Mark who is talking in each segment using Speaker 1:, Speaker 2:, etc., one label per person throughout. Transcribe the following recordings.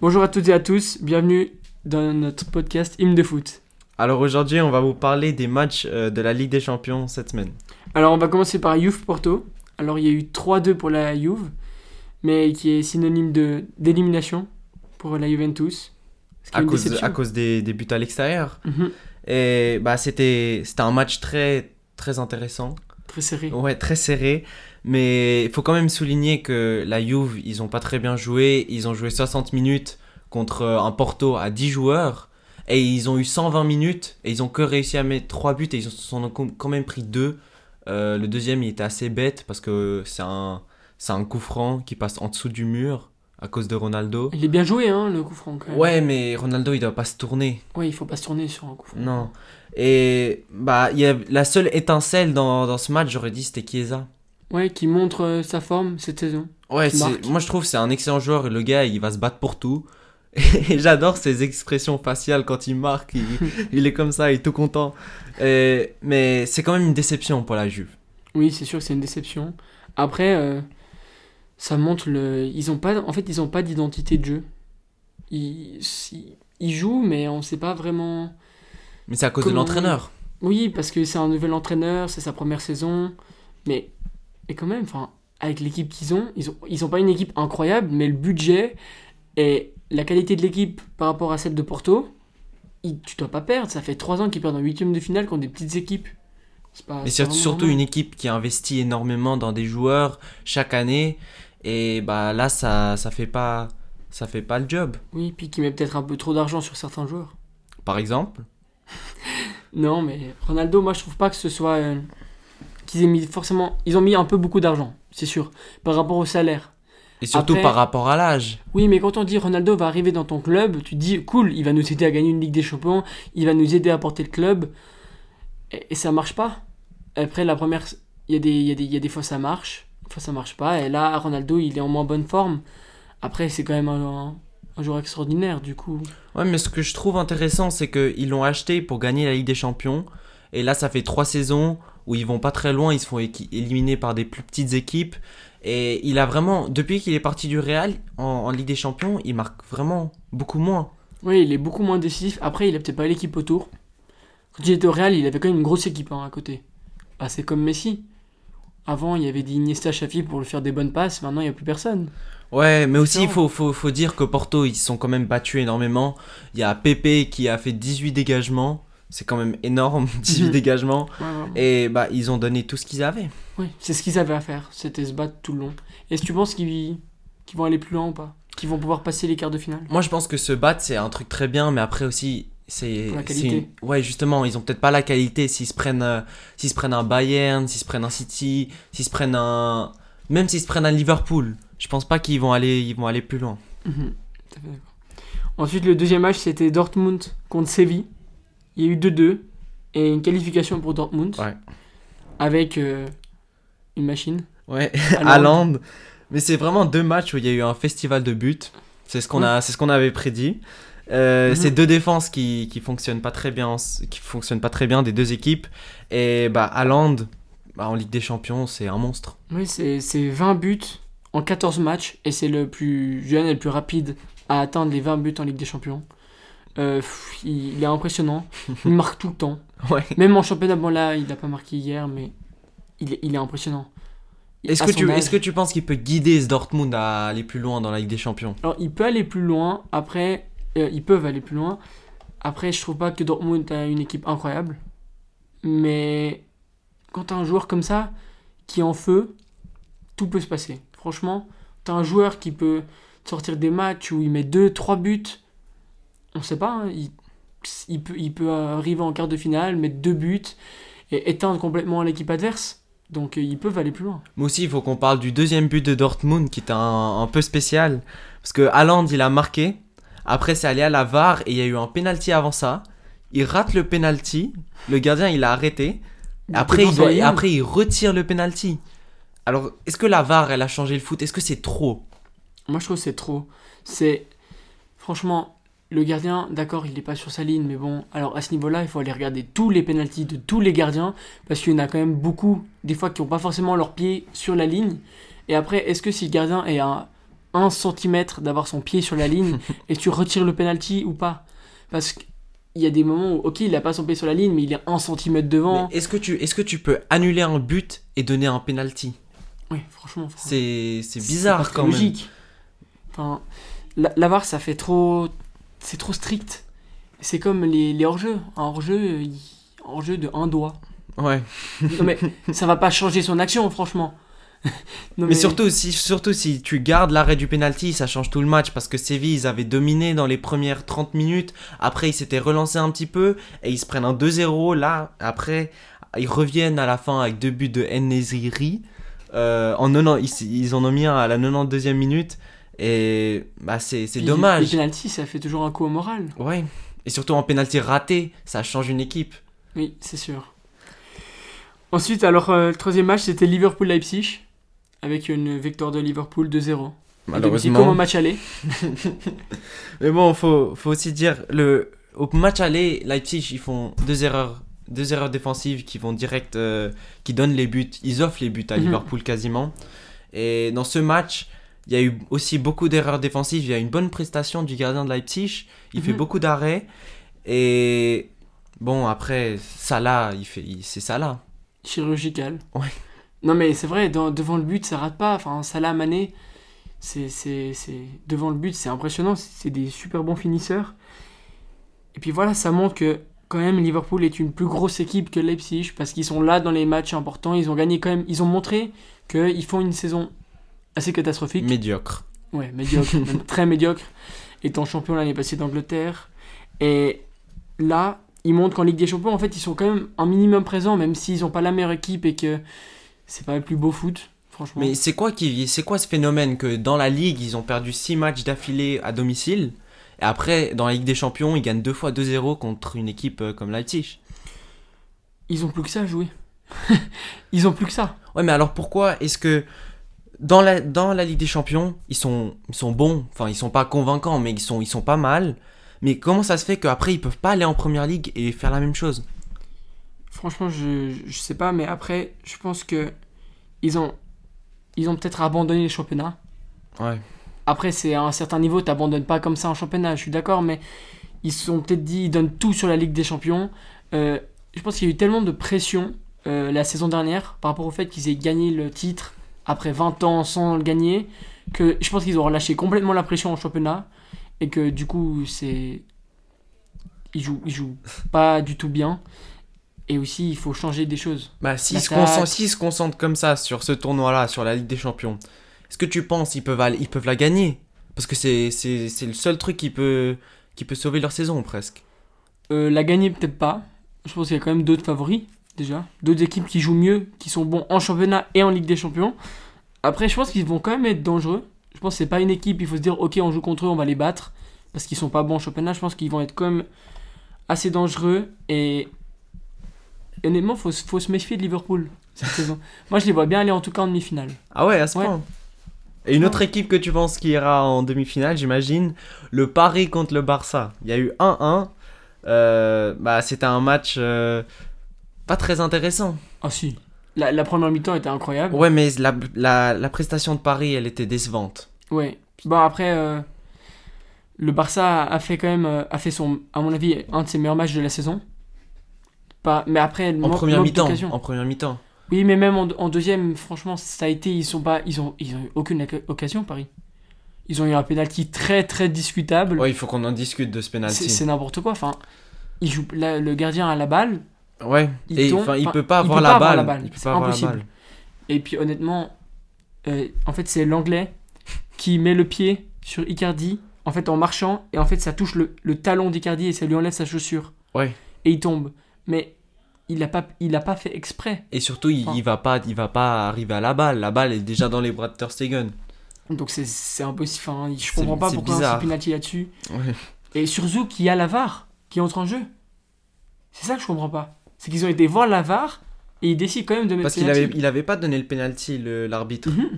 Speaker 1: Bonjour à toutes et à tous, bienvenue dans notre podcast Hymne de foot.
Speaker 2: Alors aujourd'hui, on va vous parler des matchs euh, de la Ligue des Champions cette semaine.
Speaker 1: Alors on va commencer par Juve Porto. Alors il y a eu 3-2 pour la Juve, mais qui est synonyme de d'élimination pour la Juventus.
Speaker 2: À cause, à cause des, des buts à l'extérieur.
Speaker 1: Mhm,
Speaker 2: Et bah, c'était c'était un match très, très intéressant.
Speaker 1: Très serré.
Speaker 2: Ouais, très serré. Mais il faut quand même souligner que la Juve, ils ont pas très bien joué. Ils ont joué 60 minutes contre euh, un Porto à 10 joueurs. Et ils ont eu 120 minutes. Et ils ont que réussi à mettre 3 buts. Et ils en ont quand même pris 2. le deuxième, il était assez bête parce que c'est un, c'est un coup franc qui passe en dessous du mur à cause de Ronaldo.
Speaker 1: Il est bien joué hein, le coup franc quand même.
Speaker 2: Ouais, mais Ronaldo, il doit pas se tourner.
Speaker 1: Ouais, il faut pas se tourner sur un coup franc.
Speaker 2: Non. Et bah, y a la seule étincelle dans, dans ce match, j'aurais dit, c'était Chiesa.
Speaker 1: Ouais, qui montre euh, sa forme cette saison.
Speaker 2: Ouais, moi je trouve c'est un excellent joueur. Le gars, il va se battre pour tout. Et j'adore ses expressions faciales quand il marque. Il, il est comme ça, il est tout content. Et- mais c'est quand même une déception pour la Juve.
Speaker 1: Oui, c'est sûr que c'est une déception. Après, euh, ça montre le. Ils ont pas. En fait, ils ont pas d'identité de jeu. Ils, ils jouent, mais on sait pas vraiment.
Speaker 2: Mais c'est à cause de l'entraîneur.
Speaker 1: Oui, parce que c'est un nouvel entraîneur, c'est sa première saison. Mais, et quand même, enfin, avec l'équipe qu'ils ont, ils ont, ils ont pas une équipe incroyable, mais le budget et la qualité de l'équipe par rapport à celle de Porto, ils- tu dois pas perdre. Ça fait 3 ans qu'ils perdent en huitième de finale contre des petites équipes. C'est pas-
Speaker 2: Mais
Speaker 1: c'est
Speaker 2: surtout
Speaker 1: normal.
Speaker 2: une équipe qui investit énormément dans des joueurs chaque année. Et bah là, ça, ça fait pas. Ça fait pas le job.
Speaker 1: Oui, puis qui met peut-être un peu trop d'argent sur certains joueurs.
Speaker 2: Par exemple.
Speaker 1: Non, mais Ronaldo, moi je trouve pas que ce soit. euh, qu'ils aient mis forcément. Ils ont mis un peu beaucoup d'argent, c'est sûr, par rapport au salaire.
Speaker 2: Et surtout
Speaker 1: Après-
Speaker 2: par rapport à l'âge.
Speaker 1: Oui, mais quand on dit Ronaldo va arriver dans ton club, tu te dis cool, il va nous aider à gagner une Ligue des Champions, il va nous aider à porter le club. Et, et ça marche pas. Après, la première. Il y, a des, y, a des- il y a des fois ça marche, des fois ça marche pas. Et là, Ronaldo, il est en moins bonne forme. Après, c'est quand même un, un joueur extraordinaire, du coup.
Speaker 2: Ouais, mais ce que je trouve intéressant, c'est qu'ils l'ont acheté pour gagner la Ligue des Champions. Et là, ça fait trois saisons où ils vont pas très loin, ils se font éliminer par des plus petites équipes. Et il a vraiment, depuis qu'il est parti du Real en, en Ligue des Champions, il marque vraiment beaucoup moins.
Speaker 1: Oui, il est beaucoup moins décisif. Après, il a peut-être pas l'équipe autour. Quand il était au Real, il avait quand même une grosse équipe hein, à côté. Bah, c'est comme Messi. Avant, il y avait des Iniesta Xavi pour lui faire des bonnes passes. Maintenant, il n'y a plus personne.
Speaker 2: Ouais, mais aussi, il
Speaker 1: Différent.
Speaker 2: faut, faut, faut dire que Porto, ils se sont quand même battus énormément. Il y a Pepe qui a fait 18 dégagements. C'est quand même énorme, 18
Speaker 1: Mhm.
Speaker 2: dégagements.
Speaker 1: Ouais, ouais, ouais.
Speaker 2: Et bah, ils ont donné tout ce qu'ils avaient.
Speaker 1: Oui, c'est ce qu'ils avaient à faire. C'était se battre tout le long. Est-ce que tu penses qu'ils vont aller plus loin ou pas? Qu'ils vont pouvoir passer les quarts de finale?
Speaker 2: Moi, je pense que se battre, c'est un truc très bien, mais après aussi, c'est.
Speaker 1: La qualité.
Speaker 2: une- Ouais, justement, ils ont peut-être pas la qualité s'ils se prennent, euh, se prennent un Bayern, s'ils se prennent un City, s'ils se prennent un. Même s'ils se prennent un Liverpool. Je pense pas qu'ils vont aller, ils vont aller plus loin.
Speaker 1: Mhm. Ensuite, le deuxième match, c'était Dortmund contre Séville. Il y a eu 2-2 et une qualification pour Dortmund.
Speaker 2: Ouais.
Speaker 1: Avec euh, une machine.
Speaker 2: Ouais,
Speaker 1: Haaland.
Speaker 2: Mais c'est vraiment deux matchs où il y a eu un festival de buts. C'est ce qu'on a, c'est ce qu'on avait prédit. Euh,
Speaker 1: Mhm.
Speaker 2: C'est deux défenses qui, qui fonctionnent pas très bien, qui fonctionnent pas très bien des deux équipes. Et bah Haaland, bah, en Ligue des Champions, c'est un monstre.
Speaker 1: Oui, c'est c'est 20 buts en 14 matchs et c'est le plus jeune et le plus rapide à atteindre les 20 buts en Ligue des Champions. Euh, pff, il, il est impressionnant. Il marque tout le temps.
Speaker 2: Ouais.
Speaker 1: Même en championnat, bon là, il n'a pas marqué hier, mais il est, il est impressionnant.
Speaker 2: Est-ce que, tu, que tu penses qu'il peut guider ce Dortmund à aller plus loin dans la Ligue des Champions?
Speaker 1: Alors, il peut aller plus loin. Après, euh, ils peuvent aller plus loin. Après, je trouve pas que Dortmund a une équipe incroyable. Mais quand t'as un joueur comme ça, qui est en feu, tout peut se passer. Franchement, t'as un joueur qui peut sortir des matchs où il met 2-3 buts. On sait pas, hein, il, il peut, il peut arriver en quart de finale, mettre 2 buts et éteindre complètement l'équipe adverse. Donc, euh, ils peuvent aller plus loin.
Speaker 2: Mais aussi, il faut qu'on parle du deuxième but de Dortmund qui est un, un peu spécial. Parce que Haaland, il a marqué. Après, c'est allé à la VAR et il y a eu un penalty avant ça. Il rate le penalty. Le gardien, il a arrêté. Après, il, doit- après, il retire le penalty. Alors, est-ce que la VAR, elle a changé le foot? Est-ce que c'est trop?
Speaker 1: Moi, je trouve que c'est trop. C'est. Franchement, le gardien, d'accord, il n'est pas sur sa ligne, mais bon, alors à ce niveau-là, il faut aller regarder tous les pénalties de tous les gardiens, parce qu'il y en a quand même beaucoup, des fois, qui n'ont pas forcément leurs pieds sur la ligne. Et après, est-ce que si le gardien est à 1 cm d'avoir son pied sur la ligne et tu retires le penalty ou pas? Parce qu'il y a des moments où, ok, il a pas son pied sur la ligne, mais il est 1 cm devant.
Speaker 2: Est-ce que, tu, est que tu peux annuler un but et donner un penalty?
Speaker 1: Oui, franchement. franchement.
Speaker 2: C'est bizarre quand même.
Speaker 1: logique. Enfin, la, la VAR, ça fait trop. C'est trop strict. C'est comme les, les hors-jeux. Un hors-jeu, il- hors-jeu de un doigt.
Speaker 2: Ouais.
Speaker 1: Non, mais ça va pas changer son action, franchement. Non,
Speaker 2: Mais surtout si, surtout si tu gardes l'arrêt du penalty, ça change tout le match parce que Séville, ils avaient dominé dans les premières 30 minutes. Après, ils s'étaient relancés un petit peu et ils se prennent un 2-0. Là, après, ils reviennent à la fin avec deux buts de Nesiri. Euh, en 90 ils, ils en ont mis un à la 92e minute et bah, c'est dommage.
Speaker 1: Les pénaltys, ça fait toujours un coup au moral.
Speaker 2: Ouais. Et surtout en penalty raté, ça change une équipe.
Speaker 1: Oui, c'est sûr. Ensuite, alors, euh, le troisième match, c'était Liverpool-Leipzig. Avec une victoire de Liverpool 2-0. À domicile, Comme au
Speaker 2: Malheureusement.
Speaker 1: match aller.
Speaker 2: Mais bon, faut, faut aussi dire, le, au match aller, Leipzig, ils font deux erreurs, deux erreurs défensives qui vont direct, euh, qui donnent les buts, ils offrent les buts à
Speaker 1: Mhm.
Speaker 2: Liverpool quasiment. Et dans ce match, il y a eu aussi beaucoup d'erreurs défensives, il y a une bonne prestation du gardien de Leipzig, il fait
Speaker 1: Mhm.
Speaker 2: beaucoup d'arrêts. Et bon, après, Salah, il fait, il- c'est Salah.
Speaker 1: Chirurgical.
Speaker 2: Ouais.
Speaker 1: Non, mais c'est vrai, dans- devant le but, ça rate pas. Enfin, Salah Mané, c'est, c'est, c'est... devant le but, c'est impressionnant. C'est c'est des super bons finisseurs. Et puis voilà, ça montre que quand même Liverpool est une plus grosse équipe que Leipzig parce qu'ils sont là dans les matchs importants. Ils ont gagné quand même. Ils ont montré qu'ils font une saison assez catastrophique.
Speaker 2: Médiocre.
Speaker 1: Ouais, médiocre, même très médiocre, étant champion l'année passée d'Angleterre. Et là, ils montrent qu'en Ligue des Champions, en fait, ils sont quand même un minimum présents, même s'ils n'ont pas la meilleure équipe et que c'est pas le plus beau foot, franchement.
Speaker 2: Mais c'est quoi, qui, c'est quoi ce phénomène que dans la Ligue, ils ont perdu 6 matchs d'affilée à domicile et après, dans la Ligue des Champions, ils gagnent deux fois 2-0 contre une équipe euh, comme Leipzig?
Speaker 1: Ils ont plus que ça à jouer. ils ont plus que ça.
Speaker 2: Ouais, mais alors pourquoi est-ce que dans la, dans la Ligue des Champions, ils sont, ils sont bons, enfin, ils sont pas convaincants, mais ils sont, ils sont pas mal. Mais comment ça se fait qu'après, ils peuvent pas aller en première ligue et faire la même chose?
Speaker 1: Franchement, je, je sais pas, mais après, je pense que ils ont, ils ont peut-être abandonné le championnat.
Speaker 2: Ouais.
Speaker 1: Après, c'est à un certain niveau, t'abandonnes pas comme ça un championnat, je suis d'accord, mais ils se sont peut-être dit, ils donnent tout sur la Ligue des Champions. Euh, je pense qu'il y a eu tellement de pression euh, la saison dernière par rapport au fait qu'ils aient gagné le titre après 20 ans sans le gagner, que je pense qu'ils ont relâché complètement la pression en championnat et que du coup, c'est. Ils jouent, ils jouent pas du tout bien. Et aussi, il faut changer des choses.
Speaker 2: Bah, s'ils se, concentrent- s'ils se concentrent comme ça sur ce tournoi-là, sur la Ligue des Champions, est-ce que tu penses qu'ils peuvent, aller- ils peuvent la gagner? Parce que c'est, c'est, c'est le seul truc qui peut, qui peut sauver leur saison presque.
Speaker 1: Euh, la gagner, peut-être pas. Je pense qu'il y a quand même d'autres favoris, déjà. D'autres équipes qui jouent mieux, qui sont bons en championnat et en Ligue des Champions. Après, je pense qu'ils vont quand même être dangereux. Je pense que c'est pas une équipe, il faut se dire, ok, on joue contre eux, on va les battre. Parce qu'ils sont pas bons en championnat. Je pense qu'ils vont être quand même assez dangereux. Et et honnêtement, faut, faut se méfier de Liverpool cette saison. Moi, je les vois bien aller en tout cas en demi-finale.
Speaker 2: Ah ouais, à ce
Speaker 1: Ouais.
Speaker 2: point. Et une autre équipe que tu penses qui ira en demi-finale, j'imagine, le Paris contre le Barça. Il y a eu 1-1. Euh, bah, c'était un match euh, pas très intéressant.
Speaker 1: Ah si. La, la première mi-temps était incroyable.
Speaker 2: Ouais, mais la, la, la prestation de Paris, elle était décevante.
Speaker 1: Ouais. Bon après, euh, le Barça a fait quand même, euh, a fait son, à mon avis, un de ses meilleurs matchs de la saison. Pas, mais après,
Speaker 2: En première mi-temps. En première mi-temps.
Speaker 1: Oui, mais même en, en deuxième, franchement, ça a été, ils sont pas, ils ont, ils ont eu aucune oc- occasion Paris. Ils ont eu un penalty très très discutable.
Speaker 2: Ouais, il faut qu'on en discute de ce
Speaker 1: c'est
Speaker 2: penalty.
Speaker 1: c'est n'importe quoi. Enfin, il joue, le gardien a la balle.
Speaker 2: Ouais.
Speaker 1: Il
Speaker 2: Et
Speaker 1: tombe,
Speaker 2: il peut pas
Speaker 1: il
Speaker 2: avoir
Speaker 1: peut
Speaker 2: la,
Speaker 1: pas avoir
Speaker 2: balle.
Speaker 1: la balle.
Speaker 2: Il peut
Speaker 1: C'est
Speaker 2: pas avoir la
Speaker 1: impossible.
Speaker 2: balle.
Speaker 1: Et puis honnêtement, euh, en fait, c'est l'anglais qui met le pied sur Icardi, en fait, en marchant, et en fait, ça touche le, le talon d'Icardi et ça lui enlève sa chaussure.
Speaker 2: Ouais.
Speaker 1: Et il tombe. Mais il a pas, il a pas fait exprès.
Speaker 2: Et surtout, il,
Speaker 1: Enfin.
Speaker 2: il va pas, il va pas arriver à la balle. La balle est déjà dans les bras de Ter Stegen.
Speaker 1: Donc c'est c'est impossible. Enfin, je comprends pas pourquoi un
Speaker 2: bizarre.
Speaker 1: penalty là-dessus.
Speaker 2: Ouais.
Speaker 1: Et sur Zou, qui a la VAR, qui entre en jeu. C'est ça que je comprends pas. C'est qu'ils ont été voir la VAR et ils décident quand même de mettre
Speaker 2: Parce qu'il avait, il avait pas donné le penalty, l'arbitre.
Speaker 1: Mhm.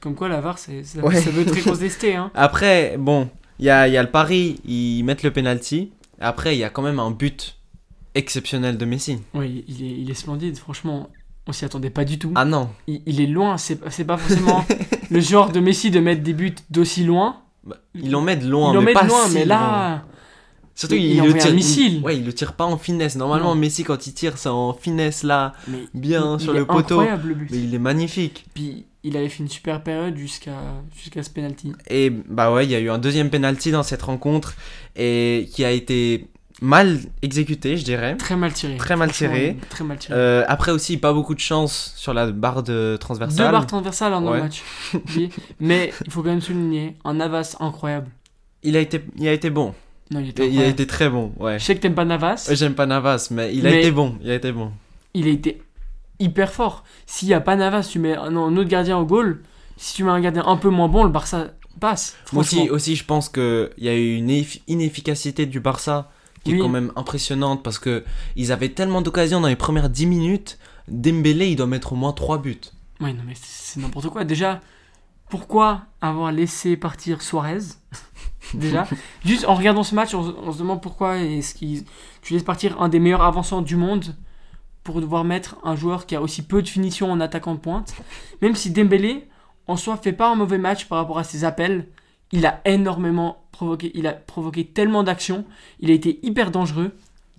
Speaker 1: Comme quoi la VAR, c'est- ça,
Speaker 2: Ouais.
Speaker 1: ça veut très contester. Hein.
Speaker 2: Après, bon, il y a, y a le pari, ils mettent le penalty. Après, il y a quand même un but exceptionnel de Messi.
Speaker 1: Oui, il est, il est splendide, franchement. On s'y attendait pas du tout.
Speaker 2: Ah non.
Speaker 1: Il, il est loin, c'est pas forcément. le genre de Messi de mettre des buts d'aussi loin.
Speaker 2: Bah, il en met de loin,
Speaker 1: en
Speaker 2: mais pas
Speaker 1: loin,
Speaker 2: si
Speaker 1: mais
Speaker 2: loin. Surtout,
Speaker 1: il
Speaker 2: il, le
Speaker 1: envoie un
Speaker 2: tire.
Speaker 1: missile.
Speaker 2: il- ouais, il le tire pas en finesse. Normalement,
Speaker 1: Non.
Speaker 2: Messi, quand il tire, c'est en finesse là,
Speaker 1: mais
Speaker 2: bien
Speaker 1: il
Speaker 2: sur le poteau.
Speaker 1: incroyable le but.
Speaker 2: Mais il est magnifique.
Speaker 1: Puis il avait fait une super période jusqu'à jusqu'à ce penalty.
Speaker 2: Et bah ouais, il y a eu un deuxième penalty dans cette rencontre et qui a été mal exécuté, je dirais.
Speaker 1: Très mal tiré.
Speaker 2: Très mal tiré.
Speaker 1: Très mal tiré.
Speaker 2: Euh, après aussi, pas beaucoup de chance sur la barre de
Speaker 1: Deux
Speaker 2: transversale.
Speaker 1: barres transversales en un
Speaker 2: Ouais.
Speaker 1: match. Oui. Mais il faut quand même souligner un Navas incroyable.
Speaker 2: Il a été, il a été bon.
Speaker 1: Non, il était
Speaker 2: Il a été très bon, ouais.
Speaker 1: Je sais que t'aimes pas Navas.
Speaker 2: J'aime pas Navas, mais il a
Speaker 1: Mais-
Speaker 2: été bon. Il a été bon.
Speaker 1: il a été hyper fort. S'il y a pas Navas, tu mets un, un autre gardien au goal. Si tu mets un gardien un peu moins bon, le Barça passe.
Speaker 2: Aussi, aussi, je pense qu'il y a eu une eff- inefficacité du Barça qui
Speaker 1: Oui.
Speaker 2: est quand même impressionnante parce que ils avaient tellement d'occasions dans les premières 10 minutes. Dembélé, il doit mettre au moins 3 buts.
Speaker 1: Ouais, non, mais c'est n'importe quoi. Déjà, pourquoi avoir laissé partir Suarez Déjà, juste en regardant ce match, on, se- on se demande pourquoi est-ce qu'ils tu laisses partir un des meilleurs avançants du monde pour devoir mettre un joueur qui a aussi peu de finition en attaquant de pointe. Même si Dembélé, en soi, fait pas un mauvais match par rapport à ses appels, il a énormément provoqué, il a provoqué tellement d'actions, il a été hyper dangereux.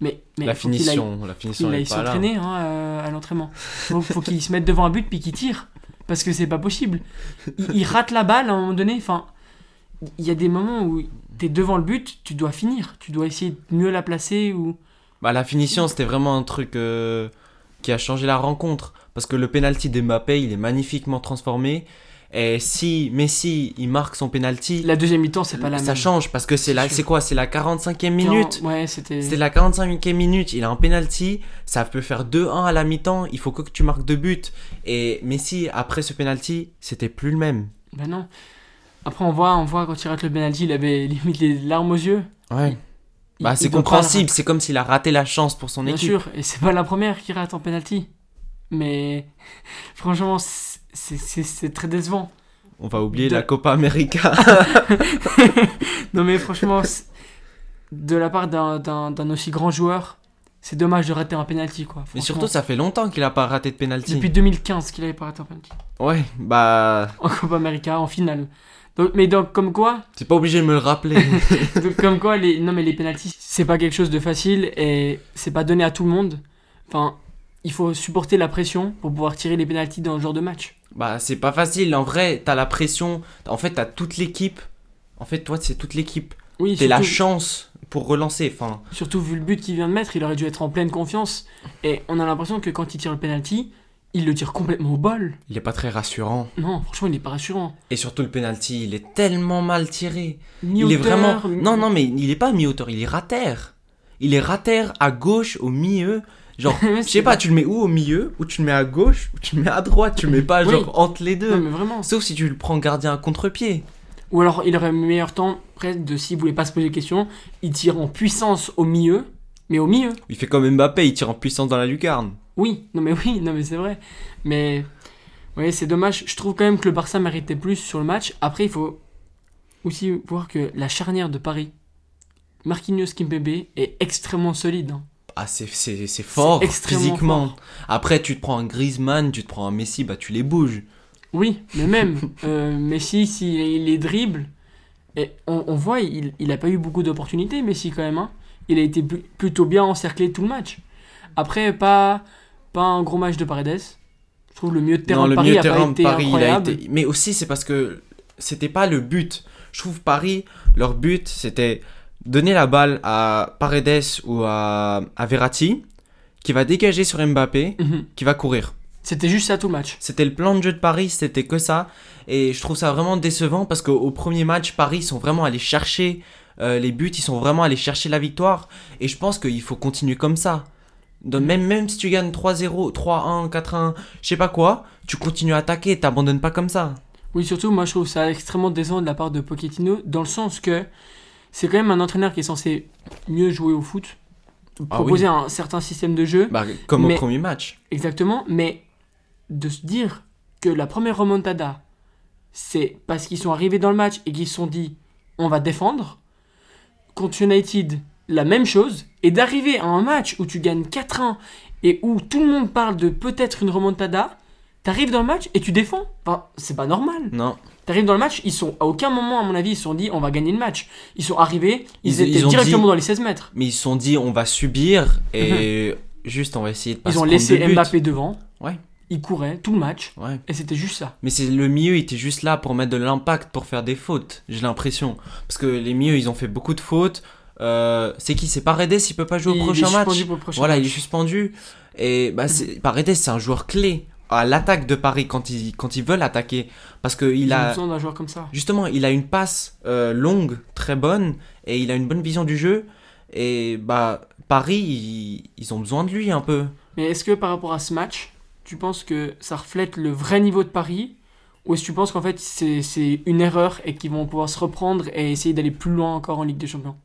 Speaker 1: Mais, mais
Speaker 2: la
Speaker 1: qu'il aille-
Speaker 2: finition, la finition
Speaker 1: il
Speaker 2: est
Speaker 1: aille
Speaker 2: pas là.
Speaker 1: s'entraîner hein, euh, à l'entraînement. Faut qu'il se mette devant un but puis qu'il tire. Parce que c'est pas possible. Il, il rate la balle à un moment donné. Enfin, il y a des moments où t'es devant le but, tu dois finir. Tu dois essayer de mieux la placer. Ou...
Speaker 2: Bah, la finition, c'était vraiment un truc euh, qui a changé la rencontre. Parce que le penalty d'Mbappé, il est magnifiquement transformé. Et si Messi, il marque son penalty,
Speaker 1: La deuxième mi-temps, c'est pas la
Speaker 2: ça
Speaker 1: même.
Speaker 2: change. Parce que c'est la, c'est quoi? C'est la 45e minute.
Speaker 1: Ouais, c'était.
Speaker 2: C'est la 45e minute, il a un penalty, ça peut faire 2-1 à la mi-temps, il faut que tu marques deux buts. Et Messi, après ce penalty, c'était plus le même.
Speaker 1: Ben non. Après, on voit, on voit quand il rate le penalty, il avait limite les larmes aux yeux.
Speaker 2: Ouais.
Speaker 1: Il-
Speaker 2: Bah, c'est compréhensible, c'est comme s'il a raté la chance pour son
Speaker 1: Bien
Speaker 2: équipe.
Speaker 1: sûr, et c'est pas la première qui rate en penalty. Mais franchement, c'est- très décevant.
Speaker 2: On va oublier
Speaker 1: De-
Speaker 2: la Copa América.
Speaker 1: Non mais franchement, de la part d'un- aussi grand joueur, c'est dommage de rater un penalty quoi.
Speaker 2: Mais surtout, ça fait longtemps qu'il a pas raté de penalty.
Speaker 1: depuis 2015 qu'il avait pas raté un penalty.
Speaker 2: Ouais, bah,
Speaker 1: En Copa América, en finale. Donc, mais donc comme quoi,
Speaker 2: c'est pas obligé de me le rappeler.
Speaker 1: donc, comme quoi les non mais les penalties, c'est pas quelque chose de facile et c'est pas donné à tout le monde. Enfin, il faut supporter la pression pour pouvoir tirer les penalties dans ce genre de match.
Speaker 2: bah, c'est pas facile. En vrai, t'as la pression. En fait, t'as toute l'équipe. En fait, toi, c'est toute l'équipe.
Speaker 1: Oui,
Speaker 2: T'es la chance pour relancer. Enfin,
Speaker 1: Surtout vu le but qu'il vient de mettre, il aurait dû être en pleine confiance. Et on a l'impression que quand il tire le penalty, il le tire complètement au bol.
Speaker 2: il est pas très rassurant.
Speaker 1: Non, franchement, il est pas rassurant.
Speaker 2: Et surtout, le penalty, il est tellement mal tiré. Il est vraiment.
Speaker 1: mi-
Speaker 2: Non, non, mais il est pas mi-hauteur, il est rater. Il est rater à gauche, au milieu. Genre, je sais pas, tu le mets où au milieu Ou tu le mets à gauche Ou tu le mets à droite Tu le mets pas
Speaker 1: Oui.
Speaker 2: genre entre les deux
Speaker 1: Non, mais vraiment.
Speaker 2: Sauf si tu le prends gardien à contre-pied.
Speaker 1: Ou alors, il aurait meilleur temps, presque, de s'il voulait pas se poser de questions, il tire en puissance au milieu. Mais au milieu,
Speaker 2: Il fait comme Mbappé, il tire en puissance dans la lucarne.
Speaker 1: oui. Non, mais oui, non, mais c'est vrai. Mais, ouais, c'est dommage. Je trouve quand même que le Barça méritait plus sur le match. Après, il faut aussi voir que la charnière de Paris, Marquinhos Kimpembe, est extrêmement solide. hein.
Speaker 2: Ah, c'est- fort physiquement.
Speaker 1: fort.
Speaker 2: Après, tu te prends un Griezmann, tu te prends un Messi, bah tu les bouges.
Speaker 1: Oui, mais même euh, Messi, s'il les dribble, et on, on voit, il, il a pas eu beaucoup d'opportunités, Messi quand même. hein. Il a été pl- plutôt bien encerclé tout le match. Après, pas, pas un gros match de Paredes. Je trouve le milieu de terrain
Speaker 2: non,
Speaker 1: de Paris a
Speaker 2: terrain
Speaker 1: pas
Speaker 2: de
Speaker 1: été
Speaker 2: Paris, il a été. Mais aussi, c'est parce que c'était pas le but. Je trouve Paris, leur but, c'était donner la balle à Paredes ou à, à Verratti, qui va dégager sur Mbappé,
Speaker 1: Mhm.
Speaker 2: qui va courir.
Speaker 1: C'était juste ça tout le match.
Speaker 2: C'était le plan de jeu de Paris, c'était que ça. Et je trouve ça vraiment décevant parce qu'au premier match, Paris sont vraiment allés chercher euh, les buts, ils sont vraiment allés chercher la victoire. Et je pense qu'il faut continuer comme ça. Donc, même, même si tu gagnes 3-0, 3-1, 4-1, je sais pas quoi, tu continues à attaquer, t'abandonnes pas comme ça.
Speaker 1: Oui, surtout, moi je trouve ça extrêmement décevant de la part de Pochettino, dans le sens que c'est quand même un entraîneur qui est censé mieux jouer au foot,
Speaker 2: Ah
Speaker 1: proposer un certain système de jeu.
Speaker 2: Bah, comme
Speaker 1: Mais-
Speaker 2: au premier match.
Speaker 1: Exactement, mais de se dire que la première remontada, c'est parce qu'ils sont arrivés dans le match et qu'ils se sont dit on va défendre. Contre United, la même chose. Et d'arriver à un match où tu gagnes 4-1 et où tout le monde parle de peut-être une remontada, T'arrives dans le match et tu défends. Enfin, c'est pas normal.
Speaker 2: Non.
Speaker 1: T'arrives dans le match, ils sont à aucun moment, à mon avis, ils se sont dit on va gagner le match. Ils sont arrivés, ils,
Speaker 2: Ils-
Speaker 1: étaient
Speaker 2: ils
Speaker 1: directement
Speaker 2: dit-
Speaker 1: dans les 16 mètres.
Speaker 2: Mais ils se sont dit, on va subir et juste on va essayer de pas
Speaker 1: Ils ont laissé. Mbappé devant.
Speaker 2: Ouais.
Speaker 1: Ils couraient tout le match
Speaker 2: Ouais.
Speaker 1: et c'était juste ça.
Speaker 2: Mais c'est le milieu, il était juste là pour mettre de l'impact, pour faire des fautes, j'ai l'impression. Parce que les milieux, ils ont fait beaucoup de fautes. Euh, c'est qui? C'est Paredes, il peut pas jouer
Speaker 1: Il
Speaker 2: au prochain match
Speaker 1: suspendu pour le prochain
Speaker 2: Voilà,
Speaker 1: match.
Speaker 2: il est suspendu. Et bah, Paredes, c'est un joueur clé à l'attaque de Paris quand ils, quand ils veulent attaquer. Parce qu'il a.
Speaker 1: besoin d'un joueur comme ça.
Speaker 2: Justement, il a une passe euh, longue, très bonne, et il a une bonne vision du jeu. Et bah, Paris, ils, ils ont besoin de lui un peu.
Speaker 1: Mais est-ce que par rapport à ce match, tu penses que ça reflète le vrai niveau de Paris Ou est-ce que tu penses qu'en fait c'est une erreur et qu'ils vont pouvoir se reprendre et essayer d'aller plus loin encore en Ligue des Champions?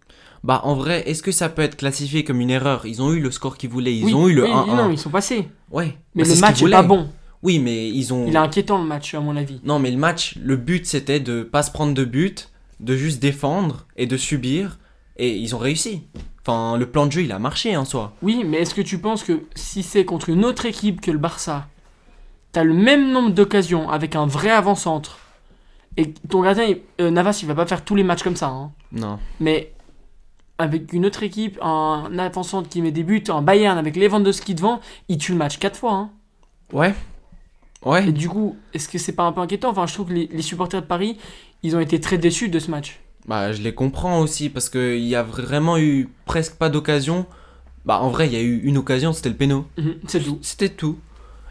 Speaker 2: Bah, en vrai, est-ce que ça peut être classifié comme une erreur? Ils ont eu le score qu'ils voulaient, ils
Speaker 1: Oui,
Speaker 2: ont eu le
Speaker 1: oui,
Speaker 2: 1-1.
Speaker 1: Non, ils sont passés.
Speaker 2: Ouais,
Speaker 1: Mais
Speaker 2: bah,
Speaker 1: le match est pas bon.
Speaker 2: Oui, mais ils ont.
Speaker 1: Il est inquiétant le match, à mon avis.
Speaker 2: Non, mais le match, le but c'était de pas se prendre de but, de juste défendre et de subir. Et ils ont réussi. Enfin, le plan de jeu, il a marché en soi.
Speaker 1: Oui, mais est-ce que tu penses que si c'est contre une autre équipe que le Barça, t'as le même nombre d'occasions avec un vrai avant-centre et ton gardien, euh, Navas, il va pas faire tous les matchs comme ça, hein.
Speaker 2: Non.
Speaker 1: mais avec une autre équipe, un avant-centre qui met des buts, un Bayern avec Lewandowski devant, il tue le match 4 fois. hein.
Speaker 2: Ouais. Ouais.
Speaker 1: Et du coup, est-ce que c'est pas un peu inquiétant? Enfin, je trouve que les, les supporters de Paris, ils ont été très déçus de ce match.
Speaker 2: Bah, je les comprends aussi parce qu'il y a vraiment eu presque pas d'occasion. Bah, en vrai, il y a eu une occasion, c'était le péno.
Speaker 1: Mhm, c'est tout.
Speaker 2: C'était tout.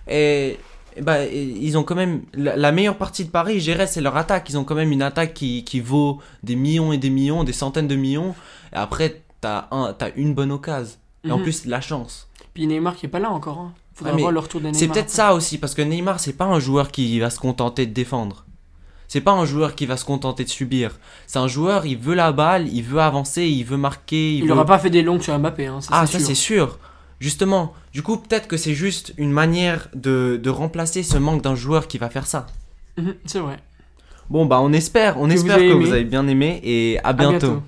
Speaker 2: Et bah, ils ont quand même. La, la meilleure partie de Paris, je dirais, c'est leur attaque. Ils ont quand même une attaque qui, qui vaut des millions et des millions, des centaines de millions. Et après, t'as un, t'as une bonne occasion. Et en
Speaker 1: Mhm.
Speaker 2: plus, la chance.
Speaker 1: Puis Neymar qui est pas là encore. Hein. Faudra
Speaker 2: Ouais,
Speaker 1: voir le retour de Neymar.
Speaker 2: C'est peut-être ça aussi, parce que Neymar, c'est pas un joueur qui va se contenter de défendre. C'est pas un joueur qui va se contenter de subir. C'est un joueur, il veut la balle, il veut avancer, il veut marquer. Il,
Speaker 1: Il
Speaker 2: veut...
Speaker 1: aura pas fait des longues sur Mbappé. Hein, ça,
Speaker 2: Ah, ça c'est sûr. Justement, du coup, peut-être que c'est juste une manière de, de remplacer ce manque d'un joueur qui va faire ça.
Speaker 1: Mhm, c'est vrai.
Speaker 2: Bon, bah, on espère, on
Speaker 1: Que
Speaker 2: espère que
Speaker 1: aimé.
Speaker 2: vous avez bien aimé et à
Speaker 1: bientôt.